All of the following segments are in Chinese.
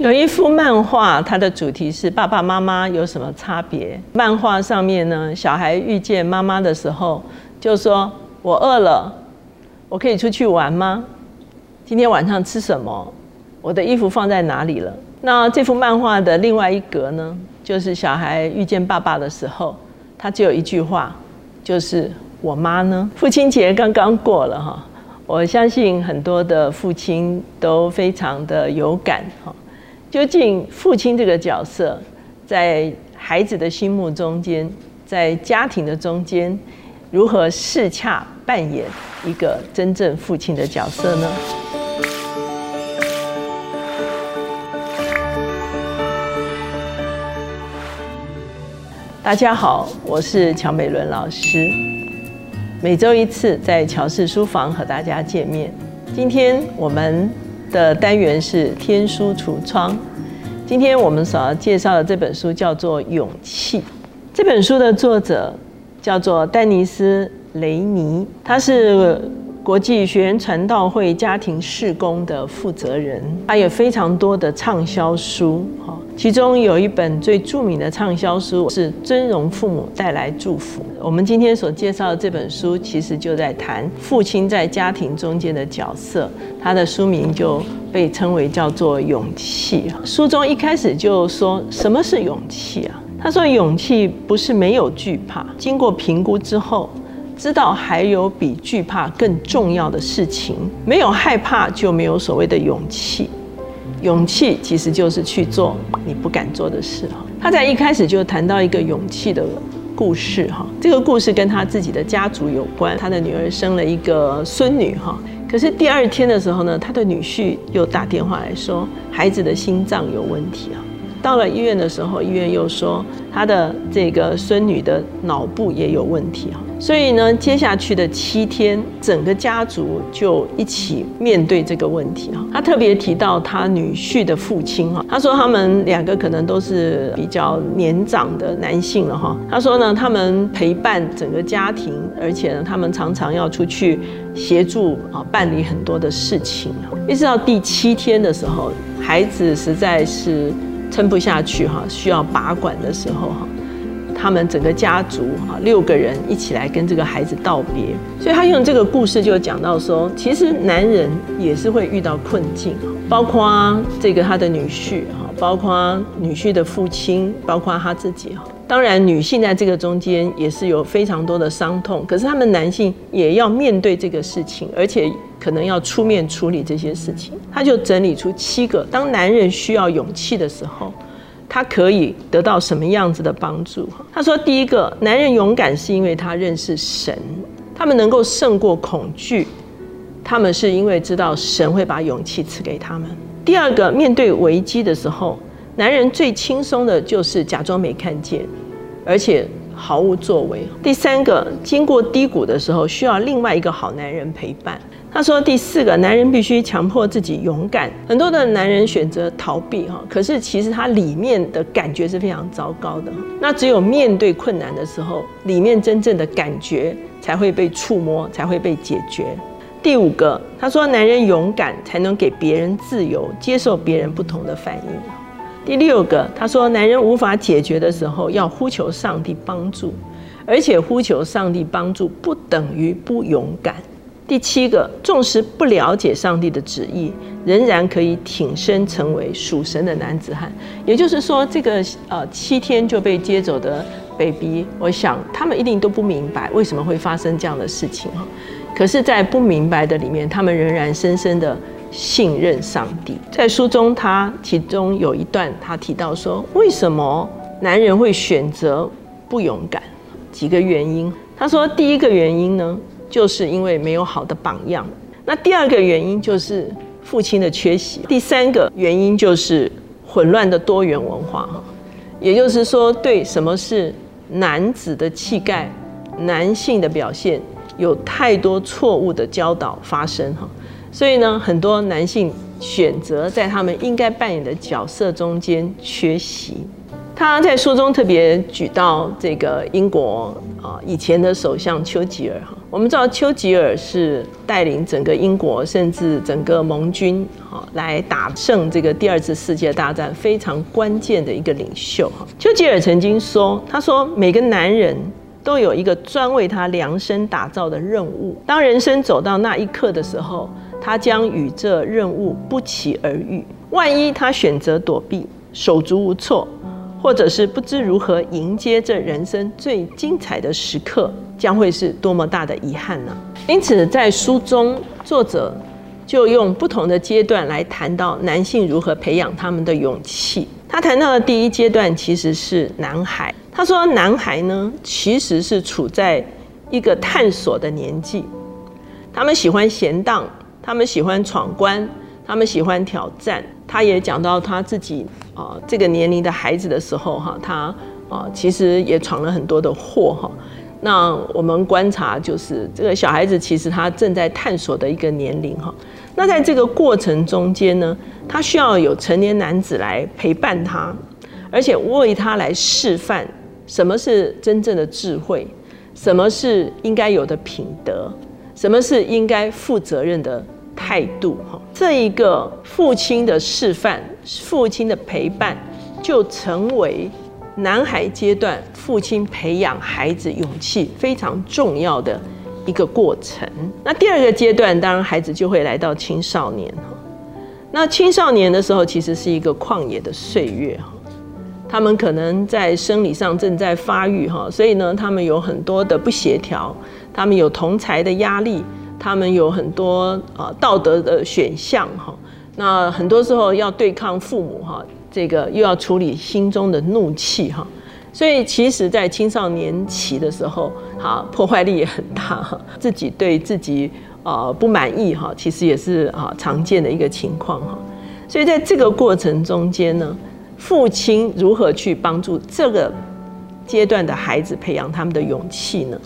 有一幅漫画，它的主题是爸爸妈妈有什么差别？漫画上面呢，小孩遇见妈妈的时候，就说：“我饿了，我可以出去玩吗？今天晚上吃什么？我的衣服放在哪里了？”那这幅漫画的另外一格呢，就是小孩遇见爸爸的时候，他只有一句话，就是“我妈呢？”父亲节刚刚过了哈，我相信很多的父亲都非常的有感哈。究竟父亲这个角色，在孩子的心目中间，在家庭的中间，如何适恰扮演一个真正父亲的角色呢？大家好，我是乔美伦老师，每周一次在乔氏书房和大家见面。今天我们。的单元是天书橱窗。今天我们所要介绍的这本书叫做《勇气》。这本书的作者叫做丹尼斯·雷尼，他是。国际学员传道会家庭事工的负责人，他有非常多的畅销书，哈，其中有一本最著名的畅销书是《尊荣父母带来祝福》。我们今天所介绍的这本书，其实就在谈父亲在家庭中间的角色，他的书名就被称为叫做《勇气》。书中一开始就说什么是勇气啊？他说勇气不是没有惧怕，经过评估之后。知道还有比惧怕更重要的事情，没有害怕就没有所谓的勇气。勇气其实就是去做你不敢做的事哈。他在一开始就谈到一个勇气的故事哈，这个故事跟他自己的家族有关。他的女儿生了一个孙女哈，可是第二天的时候呢，他的女婿又打电话来说孩子的心脏有问题啊。到了医院的时候，医院又说他的这个孙女的脑部也有问题哈。所以呢，接下去的七天，整个家族就一起面对这个问题哈。他特别提到他女婿的父亲哈，他说他们两个可能都是比较年长的男性了哈。他说呢，他们陪伴整个家庭，而且呢，他们常常要出去协助啊办理很多的事情。一直到第七天的时候，孩子实在是撑不下去哈，需要拔管的时候哈。他们整个家族哈，六个人一起来跟这个孩子道别，所以他用这个故事就讲到说，其实男人也是会遇到困境，包括这个他的女婿哈，包括女婿的父亲，包括他自己哈。当然，女性在这个中间也是有非常多的伤痛，可是他们男性也要面对这个事情，而且可能要出面处理这些事情。他就整理出七个，当男人需要勇气的时候。他可以得到什么样子的帮助？他说：第一个，男人勇敢是因为他认识神，他们能够胜过恐惧，他们是因为知道神会把勇气赐给他们。第二个，面对危机的时候，男人最轻松的就是假装没看见，而且毫无作为。第三个，经过低谷的时候，需要另外一个好男人陪伴。他说：“第四个，男人必须强迫自己勇敢。很多的男人选择逃避，哈，可是其实他里面的感觉是非常糟糕的。那只有面对困难的时候，里面真正的感觉才会被触摸，才会被解决。第五个，他说，男人勇敢才能给别人自由，接受别人不同的反应。第六个，他说，男人无法解决的时候，要呼求上帝帮助，而且呼求上帝帮助不等于不勇敢。”第七个，纵使不了解上帝的旨意，仍然可以挺身成为属神的男子汉。也就是说，这个呃七天就被接走的 baby，我想他们一定都不明白为什么会发生这样的事情哈。可是，在不明白的里面，他们仍然深深的信任上帝。在书中，他其中有一段，他提到说，为什么男人会选择不勇敢？几个原因。他说，第一个原因呢？就是因为没有好的榜样。那第二个原因就是父亲的缺席。第三个原因就是混乱的多元文化哈，也就是说，对什么是男子的气概、男性的表现，有太多错误的教导发生哈。所以呢，很多男性选择在他们应该扮演的角色中间缺席。他在书中特别举到这个英国啊以前的首相丘吉尔哈，我们知道丘吉尔是带领整个英国甚至整个盟军哈来打胜这个第二次世界大战非常关键的一个领袖哈。丘吉尔曾经说，他说每个男人。都有一个专为他量身打造的任务。当人生走到那一刻的时候，他将与这任务不期而遇。万一他选择躲避、手足无措，或者是不知如何迎接这人生最精彩的时刻，将会是多么大的遗憾呢？因此，在书中，作者就用不同的阶段来谈到男性如何培养他们的勇气。他谈到的第一阶段其实是男孩。他说：“男孩呢，其实是处在一个探索的年纪，他们喜欢闲荡，他们喜欢闯关，他们喜欢挑战。他也讲到他自己啊，这个年龄的孩子的时候，哈，他啊，其实也闯了很多的祸，哈。那我们观察，就是这个小孩子其实他正在探索的一个年龄，哈。那在这个过程中间呢，他需要有成年男子来陪伴他，而且为他来示范。”什么是真正的智慧？什么是应该有的品德？什么是应该负责任的态度？哈，这一个父亲的示范，父亲的陪伴，就成为男孩阶段父亲培养孩子勇气非常重要的一个过程。那第二个阶段，当然孩子就会来到青少年。哈，那青少年的时候，其实是一个旷野的岁月。哈。他们可能在生理上正在发育哈，所以呢，他们有很多的不协调，他们有同才的压力，他们有很多啊道德的选项哈。那很多时候要对抗父母哈，这个又要处理心中的怒气哈。所以其实，在青少年期的时候，哈破坏力也很大哈，自己对自己啊不满意哈，其实也是啊常见的一个情况哈。所以在这个过程中间呢。父亲如何去帮助这个阶段的孩子培养他们的勇气呢？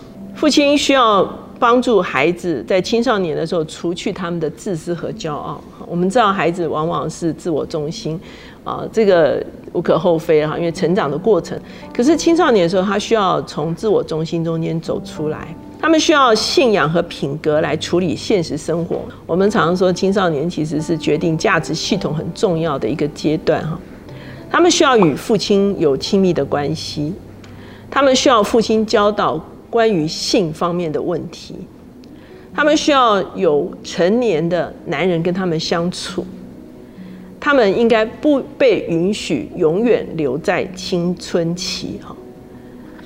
父亲需要帮助孩子在青少年的时候除去他们的自私和骄傲。我们知道孩子往往是自我中心，啊，这个无可厚非哈，因为成长的过程。可是青少年的时候，他需要从自我中心中间走出来，他们需要信仰和品格来处理现实生活。我们常常说，青少年其实是决定价值系统很重要的一个阶段哈。他们需要与父亲有亲密的关系，他们需要父亲教导关于性方面的问题，他们需要有成年的男人跟他们相处，他们应该不被允许永远留在青春期哈。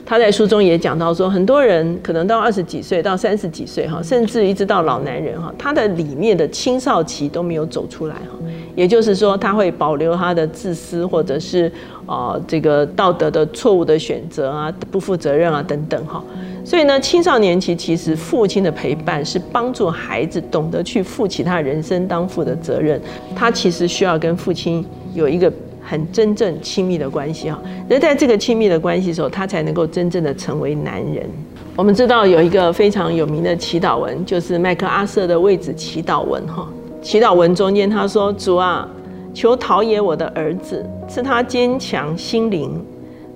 他在书中也讲到说，很多人可能到二十几岁到三十几岁哈，甚至一直到老男人哈，他的里面的青少期都没有走出来哈。也就是说，他会保留他的自私，或者是啊这个道德的错误的选择啊，不负责任啊等等哈。所以呢，青少年期其实父亲的陪伴是帮助孩子懂得去负起他人生当负的责任。他其实需要跟父亲有一个。很真正亲密的关系哈，而在这个亲密的关系时候，他才能够真正的成为男人。我们知道有一个非常有名的祈祷文，就是麦克阿瑟的位置祈祷文哈。祈祷文中间他说：“主啊，求陶冶我的儿子，赐他坚强心灵，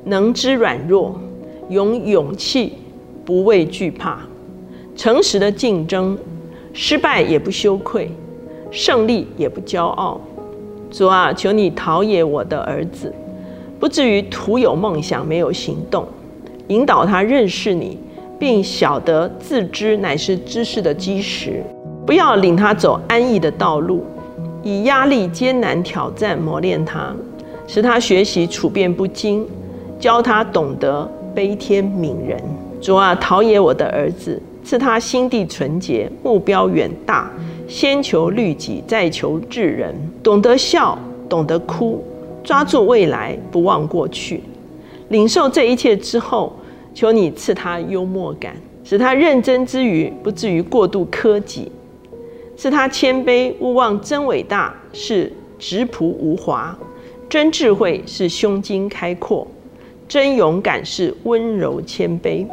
能知软弱，有勇气，不畏惧怕，诚实的竞争，失败也不羞愧，胜利也不骄傲。”主啊，求你陶冶我的儿子，不至于徒有梦想没有行动，引导他认识你，并晓得自知乃是知识的基石。不要领他走安逸的道路，以压力、艰难、挑战磨练他，使他学习处变不惊，教他懂得悲天悯人。主啊，陶冶我的儿子，赐他心地纯洁，目标远大。先求律己，再求治人，懂得笑，懂得哭，抓住未来，不忘过去。领受这一切之后，求你赐他幽默感，使他认真之余不至于过度苛己；赐他谦卑，勿忘真伟大是直朴无华，真智慧是胸襟开阔，真勇敢是温柔谦卑。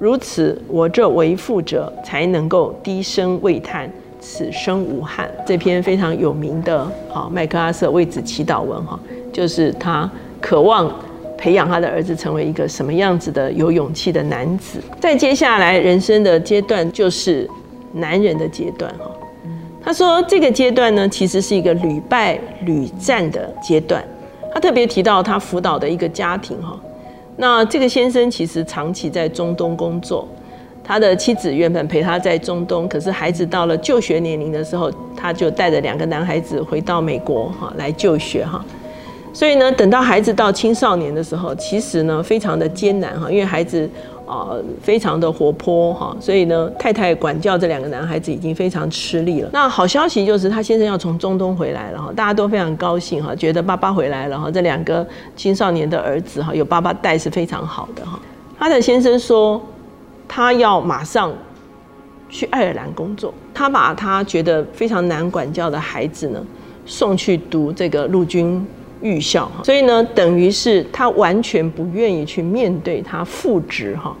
如此，我这为父者才能够低声慰叹。此生无憾，这篇非常有名的啊麦克阿瑟为子祈祷文哈，就是他渴望培养他的儿子成为一个什么样子的有勇气的男子。再接下来人生的阶段就是男人的阶段哈。他说这个阶段呢，其实是一个屡败屡战的阶段。他特别提到他辅导的一个家庭哈，那这个先生其实长期在中东工作，他的妻子原本陪他在中东，可是孩子到了就学年龄的时候，他就带着两个男孩子回到美国哈来就学哈。所以呢，等到孩子到青少年的时候，其实呢非常的艰难哈，因为孩子啊非常的活泼哈，所以呢太太管教这两个男孩子已经非常吃力了。那好消息就是他先生要从中东回来了哈，大家都非常高兴哈，觉得爸爸回来了哈，这两个青少年的儿子哈有爸爸带是非常好的哈。他的先生说他要马上去爱尔兰工作，他把他觉得非常难管教的孩子呢送去读这个陆军。预校，所以呢，等于是他完全不愿意去面对他父职哈，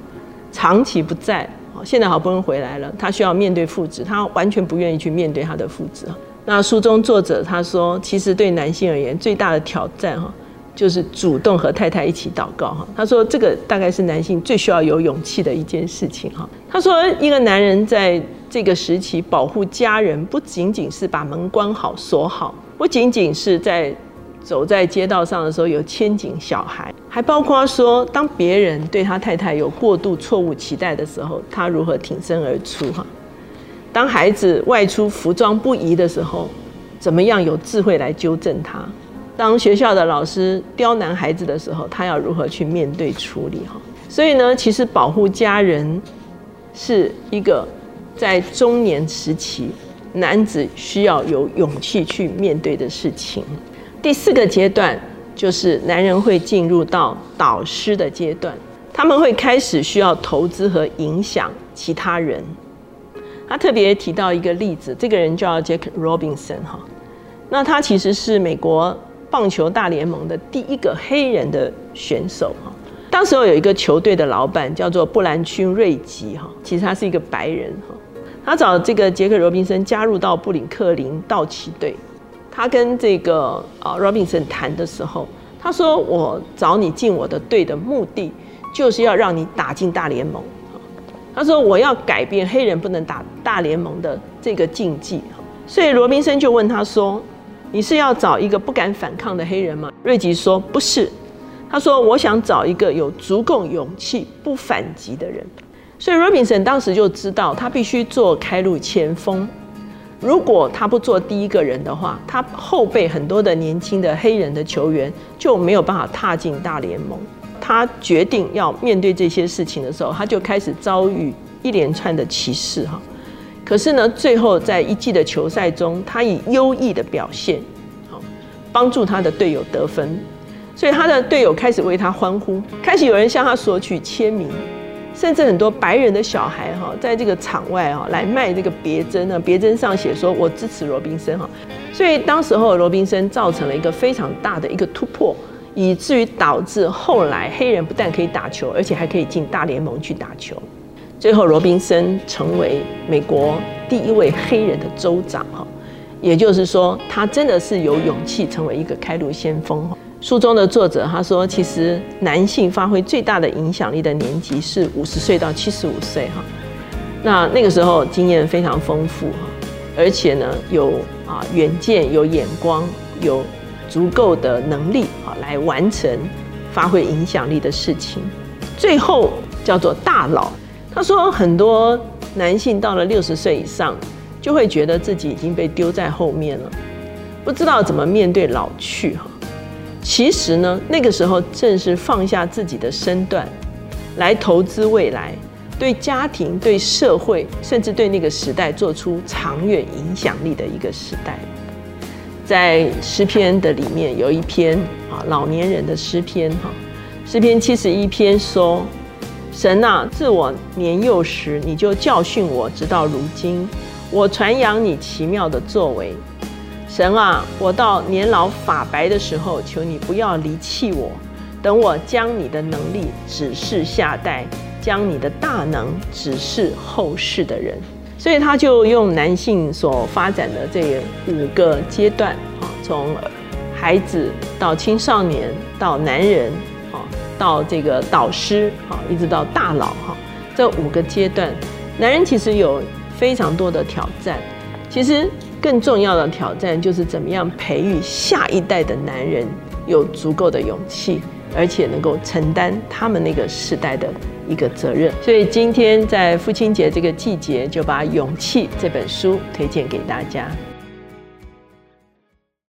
长期不在，现在好不容易回来了，他需要面对父职，他完全不愿意去面对他的父职那书中作者他说，其实对男性而言最大的挑战哈，就是主动和太太一起祷告哈。他说这个大概是男性最需要有勇气的一件事情哈。他说一个男人在这个时期保护家人，不仅仅是把门关好锁好，不仅仅是在。走在街道上的时候有牵紧小孩，还包括说，当别人对他太太有过度错误期待的时候，他如何挺身而出哈？当孩子外出服装不宜的时候，怎么样有智慧来纠正他？当学校的老师刁难孩子的时候，他要如何去面对处理哈？所以呢，其实保护家人是一个在中年时期男子需要有勇气去面对的事情。第四个阶段就是男人会进入到导师的阶段，他们会开始需要投资和影响其他人。他特别提到一个例子，这个人叫 Jack Robinson 哈，那他其实是美国棒球大联盟的第一个黑人的选手哈。当时候有一个球队的老板叫做布兰区瑞吉哈，其实他是一个白人哈，他找这个杰克罗宾森加入到布林克林道奇队。他跟这个啊 Robinson 谈的时候，他说：“我找你进我的队的目的，就是要让你打进大联盟。”他说：“我要改变黑人不能打大联盟的这个禁忌。”所以罗宾森就问他说：“你是要找一个不敢反抗的黑人吗？”瑞吉说：“不是。”他说：“我想找一个有足够勇气不反击的人。”所以罗宾森当时就知道，他必须做开路前锋。如果他不做第一个人的话，他后辈很多的年轻的黑人的球员就没有办法踏进大联盟。他决定要面对这些事情的时候，他就开始遭遇一连串的歧视哈。可是呢，最后在一季的球赛中，他以优异的表现，好帮助他的队友得分，所以他的队友开始为他欢呼，开始有人向他索取签名。甚至很多白人的小孩哈，在这个场外哈来卖这个别针呢，别针上写说“我支持罗宾森”哈，所以当时候罗宾森造成了一个非常大的一个突破，以至于导致后来黑人不但可以打球，而且还可以进大联盟去打球。最后罗宾森成为美国第一位黑人的州长哈，也就是说他真的是有勇气成为一个开路先锋哈。书中的作者他说，其实男性发挥最大的影响力的年纪是五十岁到七十五岁哈。那那个时候经验非常丰富哈，而且呢有啊远见、有眼光、有足够的能力啊来完成发挥影响力的事情。最后叫做大佬。他说很多男性到了六十岁以上，就会觉得自己已经被丢在后面了，不知道怎么面对老去哈。其实呢，那个时候正是放下自己的身段，来投资未来，对家庭、对社会，甚至对那个时代做出长远影响力的一个时代。在诗篇的里面有一篇啊，老年人的诗篇哈，诗篇七十一篇说：“神啊，自我年幼时，你就教训我，直到如今，我传扬你奇妙的作为。”神啊，我到年老发白的时候，求你不要离弃我。等我将你的能力指示下代，将你的大能指示后世的人。所以他就用男性所发展的这五个阶段啊，从孩子到青少年到男人啊，到这个导师，啊，一直到大佬，哈，这五个阶段，男人其实有非常多的挑战。其实更重要的挑战就是怎么样培育下一代的男人有足够的勇气，而且能够承担他们那个时代的一个责任。所以今天在父亲节这个季节，就把《勇气》这本书推荐给大家。